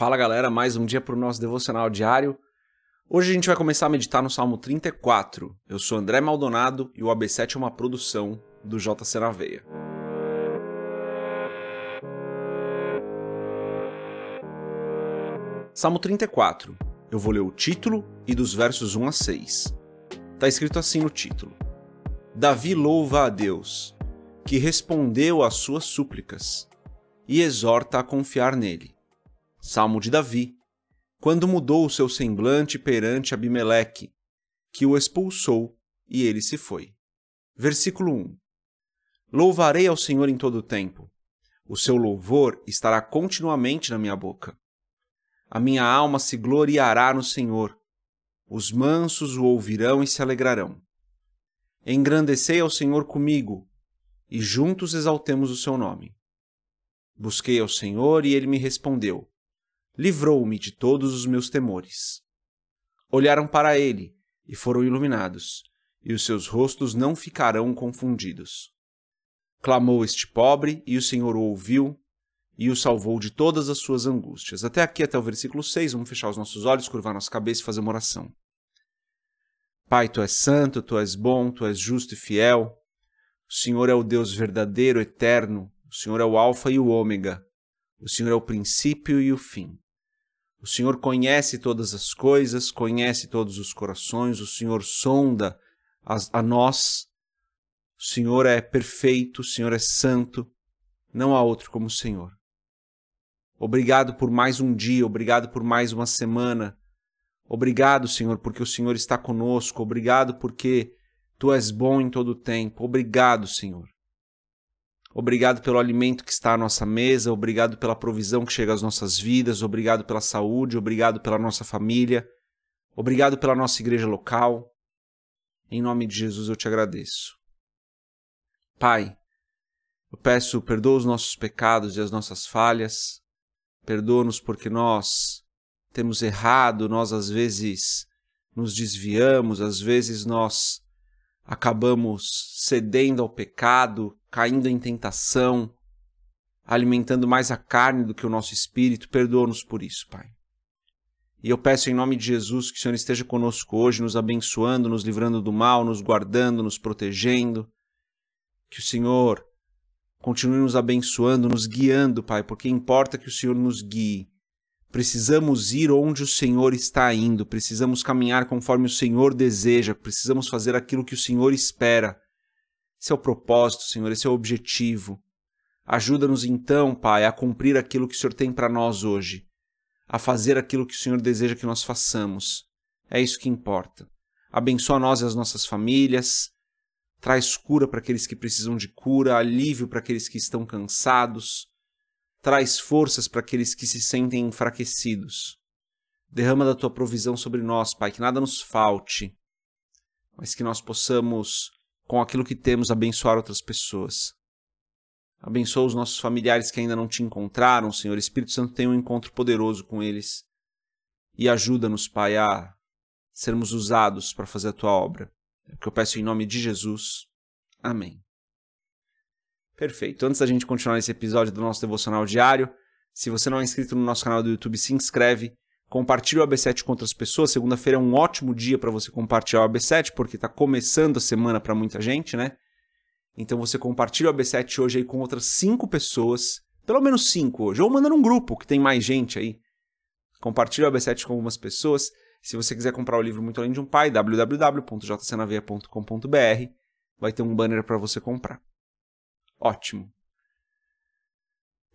Fala galera, mais um dia para o nosso devocional diário. Hoje a gente vai começar a meditar no Salmo 34. Eu sou André Maldonado e o AB7 é uma produção do JC na Veia. Salmo 34. Eu vou ler o título e dos versos 1 a 6. Tá escrito assim no título: Davi louva a Deus, que respondeu às suas súplicas, e exorta a confiar nele. Salmo de Davi, quando mudou o seu semblante perante Abimeleque, que o expulsou e ele se foi. Versículo 1. Louvarei ao Senhor em todo o tempo. O seu louvor estará continuamente na minha boca. A minha alma se gloriará no Senhor. Os mansos o ouvirão e se alegrarão. Engrandecei ao Senhor comigo, e juntos exaltemos o seu nome. Busquei ao Senhor e ele me respondeu livrou-me de todos os meus temores. Olharam para ele e foram iluminados, e os seus rostos não ficarão confundidos. Clamou este pobre, e o Senhor o ouviu e o salvou de todas as suas angústias. Até aqui, até o versículo 6, vamos fechar os nossos olhos, curvar nossa cabeça e fazer uma oração. Pai, tu és santo, tu és bom, tu és justo e fiel. O Senhor é o Deus verdadeiro, eterno. O Senhor é o Alfa e o Ômega. O Senhor é o princípio e o fim. O Senhor conhece todas as coisas, conhece todos os corações, o Senhor sonda a, a nós. O Senhor é perfeito, o Senhor é santo, não há outro como o Senhor. Obrigado por mais um dia, obrigado por mais uma semana. Obrigado, Senhor, porque o Senhor está conosco. Obrigado porque tu és bom em todo o tempo. Obrigado, Senhor. Obrigado pelo alimento que está à nossa mesa, obrigado pela provisão que chega às nossas vidas, obrigado pela saúde, obrigado pela nossa família, obrigado pela nossa igreja local. Em nome de Jesus eu te agradeço. Pai, eu peço, perdoa os nossos pecados e as nossas falhas, perdoa-nos porque nós temos errado, nós às vezes nos desviamos, às vezes nós acabamos cedendo ao pecado, caindo em tentação, alimentando mais a carne do que o nosso espírito. Perdoa-nos por isso, Pai. E eu peço em nome de Jesus que o Senhor esteja conosco hoje, nos abençoando, nos livrando do mal, nos guardando, nos protegendo. Que o Senhor continue nos abençoando, nos guiando, Pai, porque importa que o Senhor nos guie. Precisamos ir onde o Senhor está indo, precisamos caminhar conforme o Senhor deseja, precisamos fazer aquilo que o Senhor espera. Esse é o propósito, Senhor, esse é o objetivo. Ajuda-nos então, Pai, a cumprir aquilo que o Senhor tem para nós hoje, a fazer aquilo que o Senhor deseja que nós façamos. É isso que importa. Abençoa nós e as nossas famílias, traz cura para aqueles que precisam de cura, alívio para aqueles que estão cansados, traz forças para aqueles que se sentem enfraquecidos. Derrama da tua provisão sobre nós, Pai, que nada nos falte, mas que nós possamos, com aquilo que temos, abençoar outras pessoas. Abençoa os nossos familiares que ainda não te encontraram, Senhor. Espírito Santo tem um encontro poderoso com eles. E ajuda-nos, Pai, a sermos usados para fazer a tua obra. É o que eu peço em nome de Jesus. Amém. Perfeito. Antes da gente continuar esse episódio do nosso devocional diário, se você não é inscrito no nosso canal do YouTube, se inscreve, compartilhe o AB7 com outras pessoas. Segunda-feira é um ótimo dia para você compartilhar o AB7, porque está começando a semana para muita gente, né? Então você compartilha o AB7 hoje aí com outras cinco pessoas, pelo menos cinco hoje, ou manda num grupo que tem mais gente aí. Compartilha o AB7 com algumas pessoas. Se você quiser comprar o livro Muito Além de um Pai, www.jcnaveia.com.br, vai ter um banner para você comprar. Ótimo.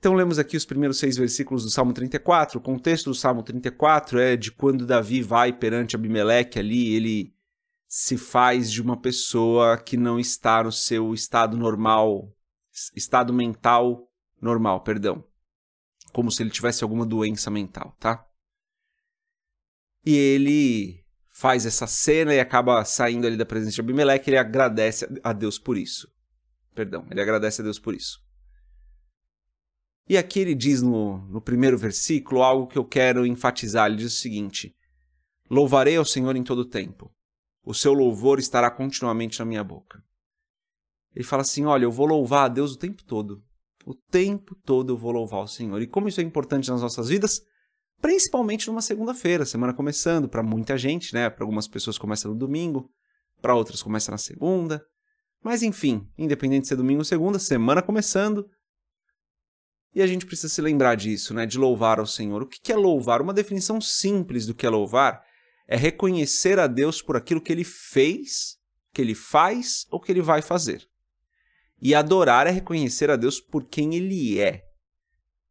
Então lemos aqui os primeiros seis versículos do Salmo 34. O contexto do Salmo 34 é de quando Davi vai perante Abimeleque ali, ele se faz de uma pessoa que não está no seu estado normal, estado mental normal, perdão. Como se ele tivesse alguma doença mental, tá? E ele faz essa cena e acaba saindo ali da presença de Abimeleque, ele agradece a Deus por isso. Perdão, ele agradece a Deus por isso. E aqui ele diz no, no primeiro versículo algo que eu quero enfatizar. Ele diz o seguinte: Louvarei ao Senhor em todo o tempo. O seu louvor estará continuamente na minha boca. Ele fala assim: Olha, eu vou louvar a Deus o tempo todo. O tempo todo eu vou louvar o Senhor. E como isso é importante nas nossas vidas? principalmente numa segunda-feira, semana começando, para muita gente, né? Para algumas pessoas começa no domingo, para outras começa na segunda. Mas enfim, independente de ser domingo ou segunda, semana começando. E a gente precisa se lembrar disso, né? De louvar ao Senhor. O que é louvar? Uma definição simples do que é louvar é reconhecer a Deus por aquilo que ele fez, que ele faz ou que ele vai fazer. E adorar é reconhecer a Deus por quem ele é.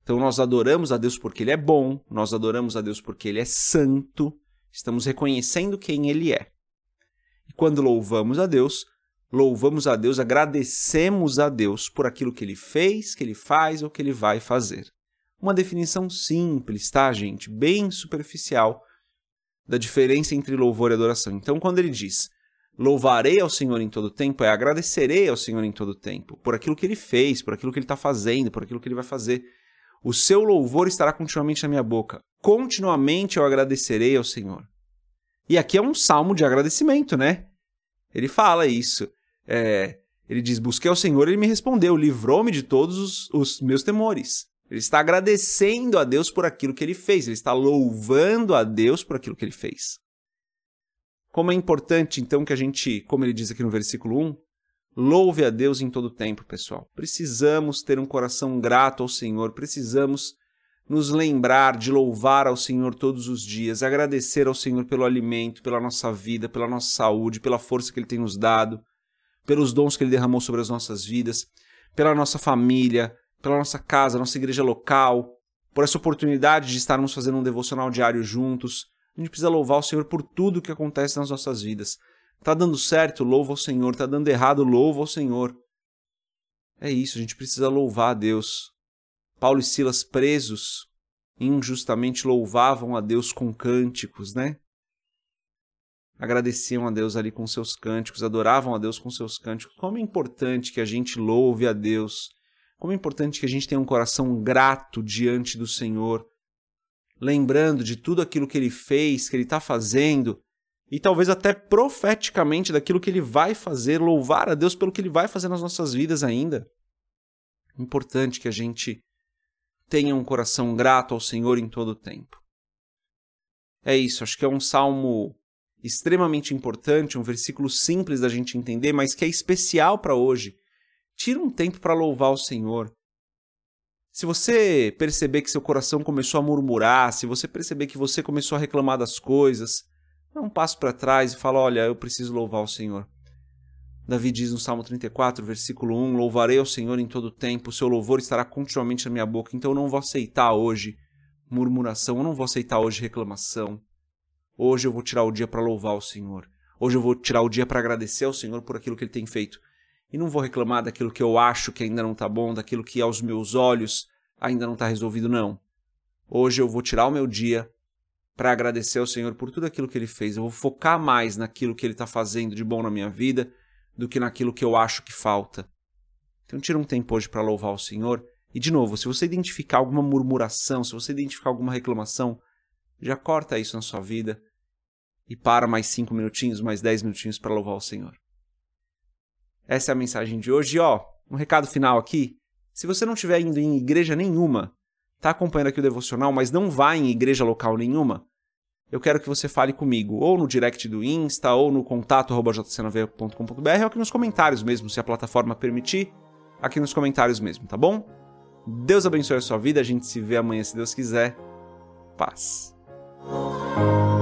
Então nós adoramos a Deus porque ele é bom, nós adoramos a Deus porque ele é santo, estamos reconhecendo quem ele é. E quando louvamos a Deus, louvamos a Deus, agradecemos a Deus por aquilo que ele fez, que ele faz ou que ele vai fazer. Uma definição simples, tá, gente? Bem superficial da diferença entre louvor e adoração. Então, quando ele diz louvarei ao Senhor em todo tempo, é agradecerei ao Senhor em todo tempo por aquilo que ele fez, por aquilo que ele está fazendo, por aquilo que ele vai fazer. O seu louvor estará continuamente na minha boca. Continuamente eu agradecerei ao Senhor. E aqui é um salmo de agradecimento, né? Ele fala isso. É, ele diz: Busquei ao Senhor, ele me respondeu, livrou-me de todos os, os meus temores. Ele está agradecendo a Deus por aquilo que ele fez, ele está louvando a Deus por aquilo que ele fez. Como é importante, então, que a gente, como ele diz aqui no versículo 1, Louve a Deus em todo tempo, pessoal. Precisamos ter um coração grato ao Senhor, precisamos nos lembrar de louvar ao Senhor todos os dias, agradecer ao Senhor pelo alimento, pela nossa vida, pela nossa saúde, pela força que Ele tem nos dado, pelos dons que Ele derramou sobre as nossas vidas, pela nossa família, pela nossa casa, nossa igreja local, por essa oportunidade de estarmos fazendo um devocional diário juntos. A gente precisa louvar o Senhor por tudo que acontece nas nossas vidas. Tá dando certo, louva ao Senhor. Tá dando errado, louva ao Senhor. É isso, a gente precisa louvar a Deus. Paulo e Silas presos injustamente louvavam a Deus com cânticos, né? Agradeciam a Deus ali com seus cânticos, adoravam a Deus com seus cânticos. Como é importante que a gente louve a Deus. Como é importante que a gente tenha um coração grato diante do Senhor, lembrando de tudo aquilo que ele fez, que ele está fazendo e talvez até profeticamente daquilo que ele vai fazer, louvar a Deus pelo que ele vai fazer nas nossas vidas ainda. Importante que a gente tenha um coração grato ao Senhor em todo o tempo. É isso, acho que é um salmo extremamente importante, um versículo simples da gente entender, mas que é especial para hoje. Tira um tempo para louvar o Senhor. Se você perceber que seu coração começou a murmurar, se você perceber que você começou a reclamar das coisas, dá um passo para trás e fala: Olha, eu preciso louvar o Senhor. Davi diz no Salmo 34, versículo 1: Louvarei ao Senhor em todo tempo, o seu louvor estará continuamente na minha boca. Então eu não vou aceitar hoje murmuração, eu não vou aceitar hoje reclamação. Hoje eu vou tirar o dia para louvar o Senhor. Hoje eu vou tirar o dia para agradecer ao Senhor por aquilo que ele tem feito. E não vou reclamar daquilo que eu acho que ainda não está bom, daquilo que aos meus olhos ainda não está resolvido, não. Hoje eu vou tirar o meu dia para agradecer ao Senhor por tudo aquilo que Ele fez. Eu vou focar mais naquilo que Ele está fazendo de bom na minha vida do que naquilo que eu acho que falta. Então tira um tempo hoje para louvar o Senhor. E de novo, se você identificar alguma murmuração, se você identificar alguma reclamação, já corta isso na sua vida e para mais cinco minutinhos, mais dez minutinhos para louvar o Senhor. Essa é a mensagem de hoje. E ó, um recado final aqui. Se você não estiver indo em igreja nenhuma, está acompanhando aqui o devocional, mas não vai em igreja local nenhuma, eu quero que você fale comigo, ou no direct do Insta, ou no contato.jcnv.com.br, ou aqui nos comentários mesmo, se a plataforma permitir, aqui nos comentários mesmo, tá bom? Deus abençoe a sua vida, a gente se vê amanhã se Deus quiser. Paz. Música